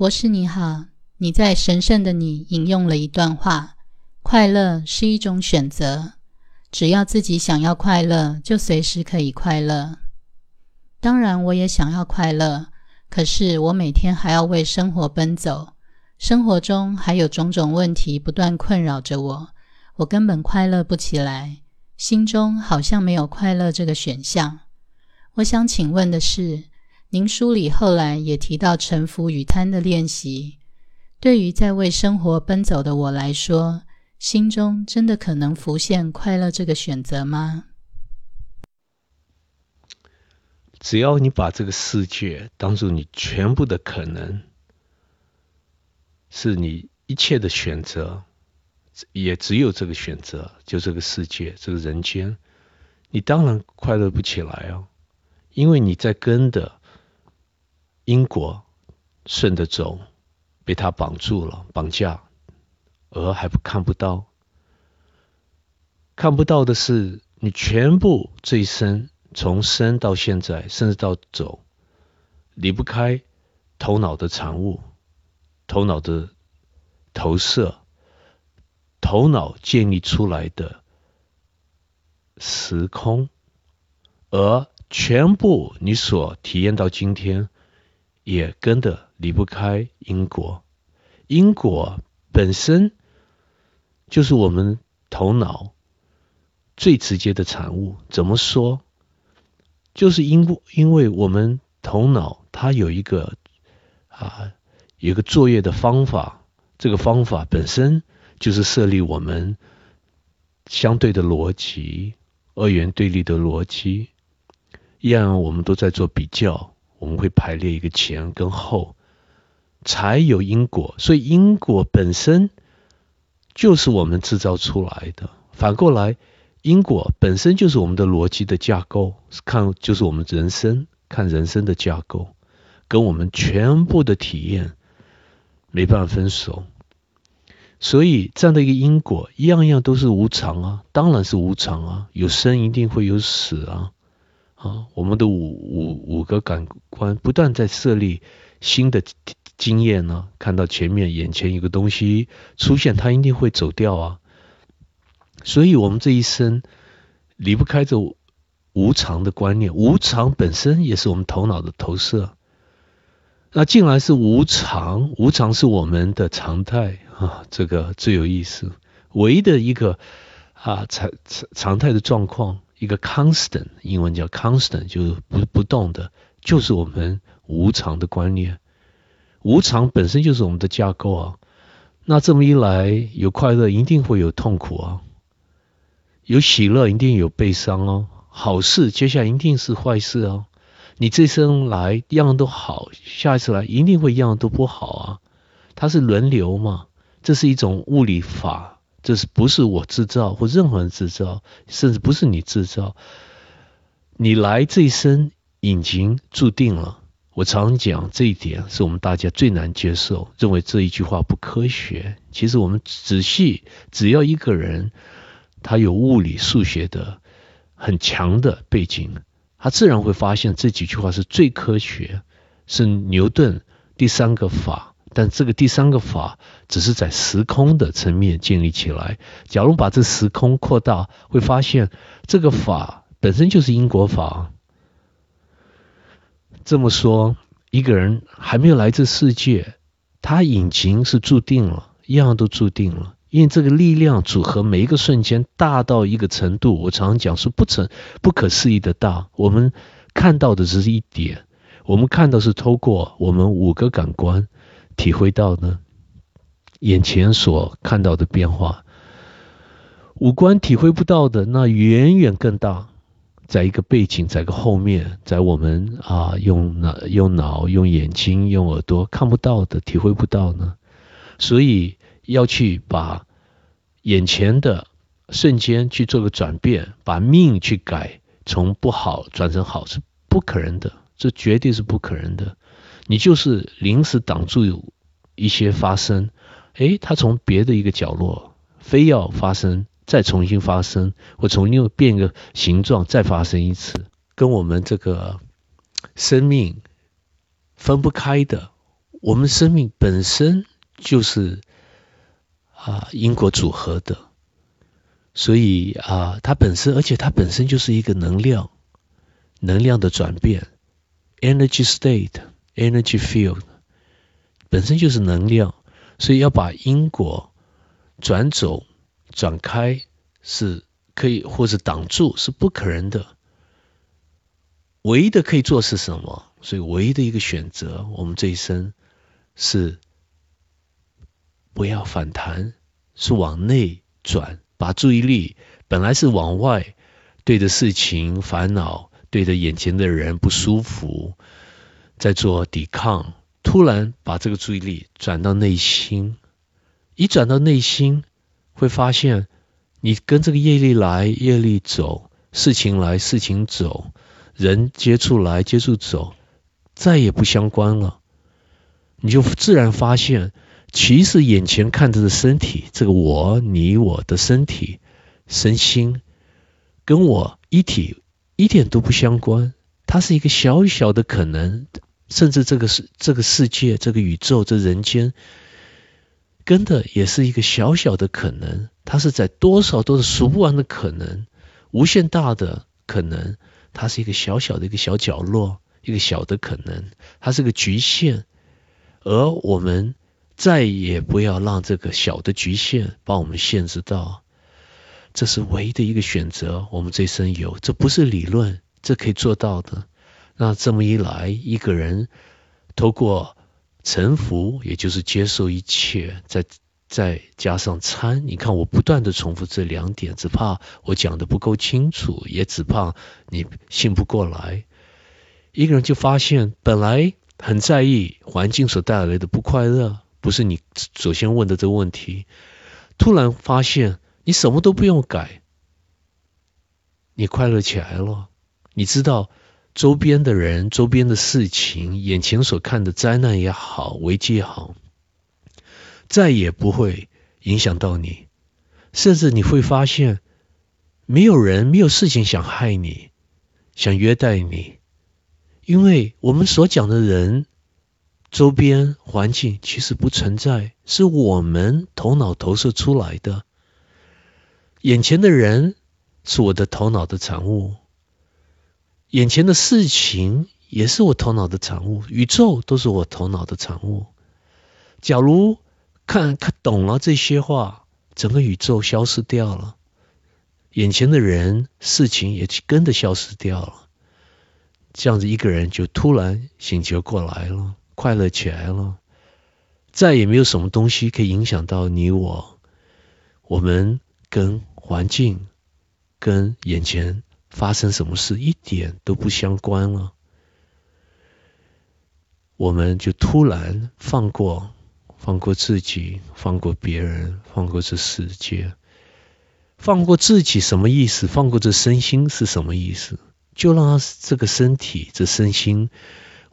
博士你好，你在神圣的你引用了一段话：快乐是一种选择，只要自己想要快乐，就随时可以快乐。当然，我也想要快乐，可是我每天还要为生活奔走，生活中还有种种问题不断困扰着我，我根本快乐不起来，心中好像没有快乐这个选项。我想请问的是。您书里后来也提到臣服与贪的练习，对于在为生活奔走的我来说，心中真的可能浮现快乐这个选择吗？只要你把这个世界当做你全部的可能，是你一切的选择，也只有这个选择，就这个世界，这个人间，你当然快乐不起来啊，因为你在跟的。因果顺着走，被他绑住了，绑架，而还不看不到，看不到的是你全部这一生，从生到现在，甚至到走，离不开头脑的产物，头脑的投射，头脑建立出来的时空，而全部你所体验到今天。也跟的离不开因果，因果本身就是我们头脑最直接的产物。怎么说？就是因因为我们头脑它有一个啊，有一个作业的方法，这个方法本身就是设立我们相对的逻辑，二元对立的逻辑，一样我们都在做比较。我们会排列一个前跟后，才有因果，所以因果本身就是我们制造出来的。反过来，因果本身就是我们的逻辑的架构，看就是我们人生看人生的架构，跟我们全部的体验没办法分手。所以这样的一个因果，样样都是无常啊，当然是无常啊，有生一定会有死啊。啊，我们的五五五个感官不断在设立新的经验呢，看到前面眼前一个东西出现，它一定会走掉啊。所以，我们这一生离不开这无常的观念，无常本身也是我们头脑的投射。那既然是无常，无常是我们的常态啊，这个最有意思。唯一的一个啊常常常态的状况。一个 constant，英文叫 constant，就是不不动的，就是我们无常的观念。无常本身就是我们的架构啊。那这么一来，有快乐一定会有痛苦啊，有喜乐一定有悲伤哦。好事接下来一定是坏事哦。你这生来样样都好，下一次来一定会样样都不好啊。它是轮流嘛，这是一种物理法。这是不是我制造或任何人制造，甚至不是你制造？你来这一生已经注定了。我常讲这一点，是我们大家最难接受，认为这一句话不科学。其实我们仔细，只要一个人他有物理、数学的很强的背景，他自然会发现这几句话是最科学，是牛顿第三个法。但这个第三个法只是在时空的层面建立起来。假如把这时空扩大，会发现这个法本身就是因果法。这么说，一个人还没有来这世界，他引擎是注定了，一样都注定了。因为这个力量组合，每一个瞬间大到一个程度，我常常讲说不成不可思议的大。我们看到的只是一点，我们看到是透过我们五个感官。体会到呢，眼前所看到的变化，五官体会不到的那远远更大，在一个背景，在个后面，在我们啊用脑、用脑、用眼睛、用耳朵看不到的、体会不到呢，所以要去把眼前的瞬间去做个转变，把命去改，从不好转成好是不可能的，这绝对是不可能的。你就是临时挡住有一些发生，诶，它从别的一个角落非要发生，再重新发生，或重新变个形状再发生一次，跟我们这个生命分不开的我们生命本身就是啊因果组合的，所以啊它本身，而且它本身就是一个能量，能量的转变，energy state Energy field，本身就是能量，所以要把因果转走、转开是可以，或者挡住是不可能的。唯一的可以做是什么？所以唯一的一个选择，我们这一生是不要反弹，是往内转，把注意力本来是往外，对着事情烦恼，对着眼前的人不舒服，在做抵抗，突然把这个注意力转到内心，一转到内心，会发现你跟这个业力来，业力走，事情来，事情走。人接触来接触走，再也不相关了。你就自然发现，其实眼前看着的身体，这个我、你、我的身体、身心，跟我一体一点都不相关。它是一个小小的可能，甚至这个世这个世界、这个宇宙、这人间，跟的也是一个小小的可能。它是在多少都是数不完的可能，无限大的可能。它是一个小小的一个小角落，一个小的可能，它是个局限，而我们再也不要让这个小的局限把我们限制到，这是唯一的一个选择。我们这一生有，这不是理论，这可以做到的。那这么一来，一个人透过臣服，也就是接受一切，再。再加上参，你看我不断的重复这两点，只怕我讲的不够清楚，也只怕你信不过来。一个人就发现，本来很在意环境所带来的不快乐，不是你首先问的这个问题。突然发现，你什么都不用改，你快乐起来了。你知道，周边的人、周边的事情、眼前所看的灾难也好，危机也好。再也不会影响到你，甚至你会发现，没有人、没有事情想害你，想约待你，因为我们所讲的人、周边环境其实不存在，是我们头脑投射出来的。眼前的人是我的头脑的产物，眼前的事情也是我头脑的产物，宇宙都是我头脑的产物。假如看看懂了这些话，整个宇宙消失掉了，眼前的人事情也跟着消失掉了。这样子一个人就突然醒觉过来了，快乐起来了，再也没有什么东西可以影响到你我。我们跟环境、跟眼前发生什么事一点都不相关了，我们就突然放过。放过自己，放过别人，放过这世界，放过自己什么意思？放过这身心是什么意思？就让他这个身体、这身心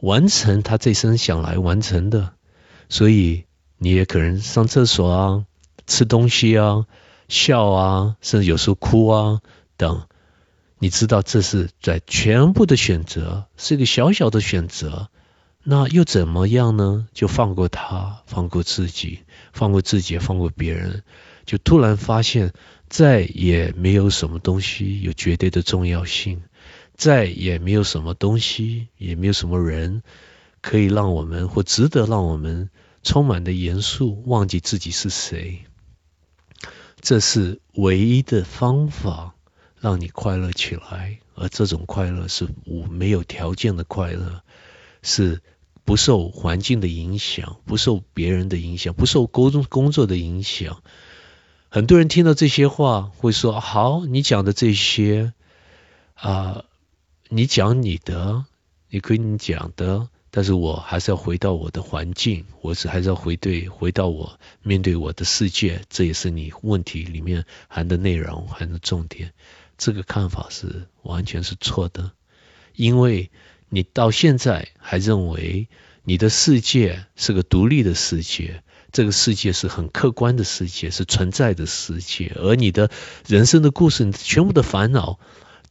完成他这生想来完成的。所以你也可能上厕所啊，吃东西啊，笑啊，甚至有时候哭啊等。你知道这是在全部的选择，是一个小小的选择。那又怎么样呢？就放过他，放过自己，放过自己，放过别人，就突然发现再也没有什么东西有绝对的重要性，再也没有什么东西，也没有什么人可以让我们或值得让我们充满的严肃，忘记自己是谁。这是唯一的方法，让你快乐起来，而这种快乐是无没有条件的快乐，是。不受环境的影响，不受别人的影响，不受工作工作的影响。很多人听到这些话会说：“好，你讲的这些啊，你讲你的，你可以讲的，但是我还是要回到我的环境，我是还是要回对回到我面对我的世界，这也是你问题里面含的内容，含的重点。这个看法是完全是错的，因为。你到现在还认为你的世界是个独立的世界，这个世界是很客观的世界，是存在的世界，而你的人生的故事，全部的烦恼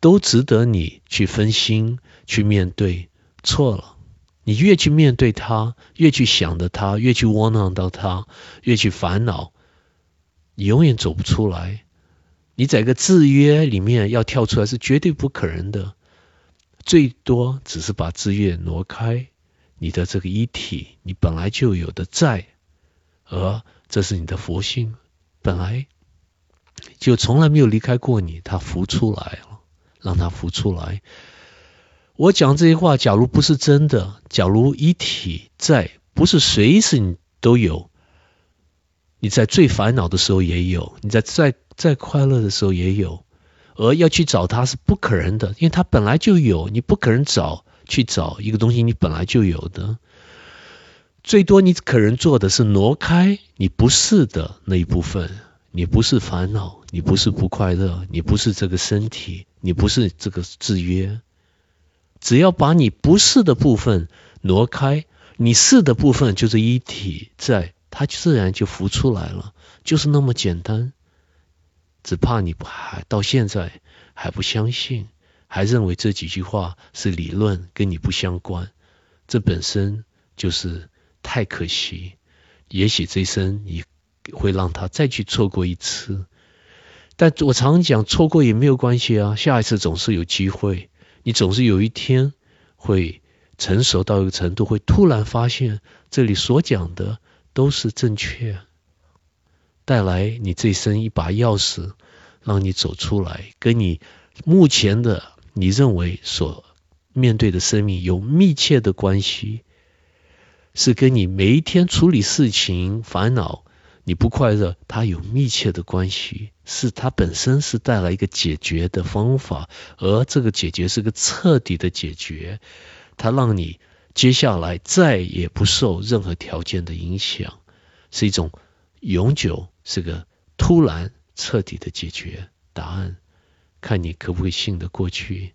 都值得你去分心、去面对。错了，你越去面对它，越去想着它，越去窝囊到它，越去烦恼，你永远走不出来。你在一个制约里面要跳出来是绝对不可能的，最多只是把制约挪开。你的这个一体，你本来就有的在，而这是你的佛性，本来就从来没有离开过你，它浮出来了，让它浮出来。我讲这些话，假如不是真的，假如一体在，不是随时你都有，你在最烦恼的时候也有，你在在再快乐的时候也有，而要去找它是不可能的，因为它本来就有，你不可能找去找一个东西你本来就有的，最多你可能做的是挪开你不是的那一部分，你不是烦恼，你不是不快乐，你不是这个身体，你不是这个制约。只要把你不是的部分挪开，你是的部分就是一体在，它自然就浮出来了，就是那么简单。只怕你还到现在还不相信，还认为这几句话是理论，跟你不相关。这本身就是太可惜。也许这一生你会让他再去错过一次，但我常讲，错过也没有关系啊，下一次总是有机会。你总是有一天会成熟到一个程度，会突然发现这里所讲的都是正确，带来你这一生一把钥匙，让你走出来，跟你目前的你认为所面对的生命有密切的关系，是跟你每一天处理事情烦恼。你不快乐，它有密切的关系，是它本身是带来一个解决的方法，而这个解决是个彻底的解决，它让你接下来再也不受任何条件的影响，是一种永久，是个突然彻底的解决答案，看你可不可以信得过去。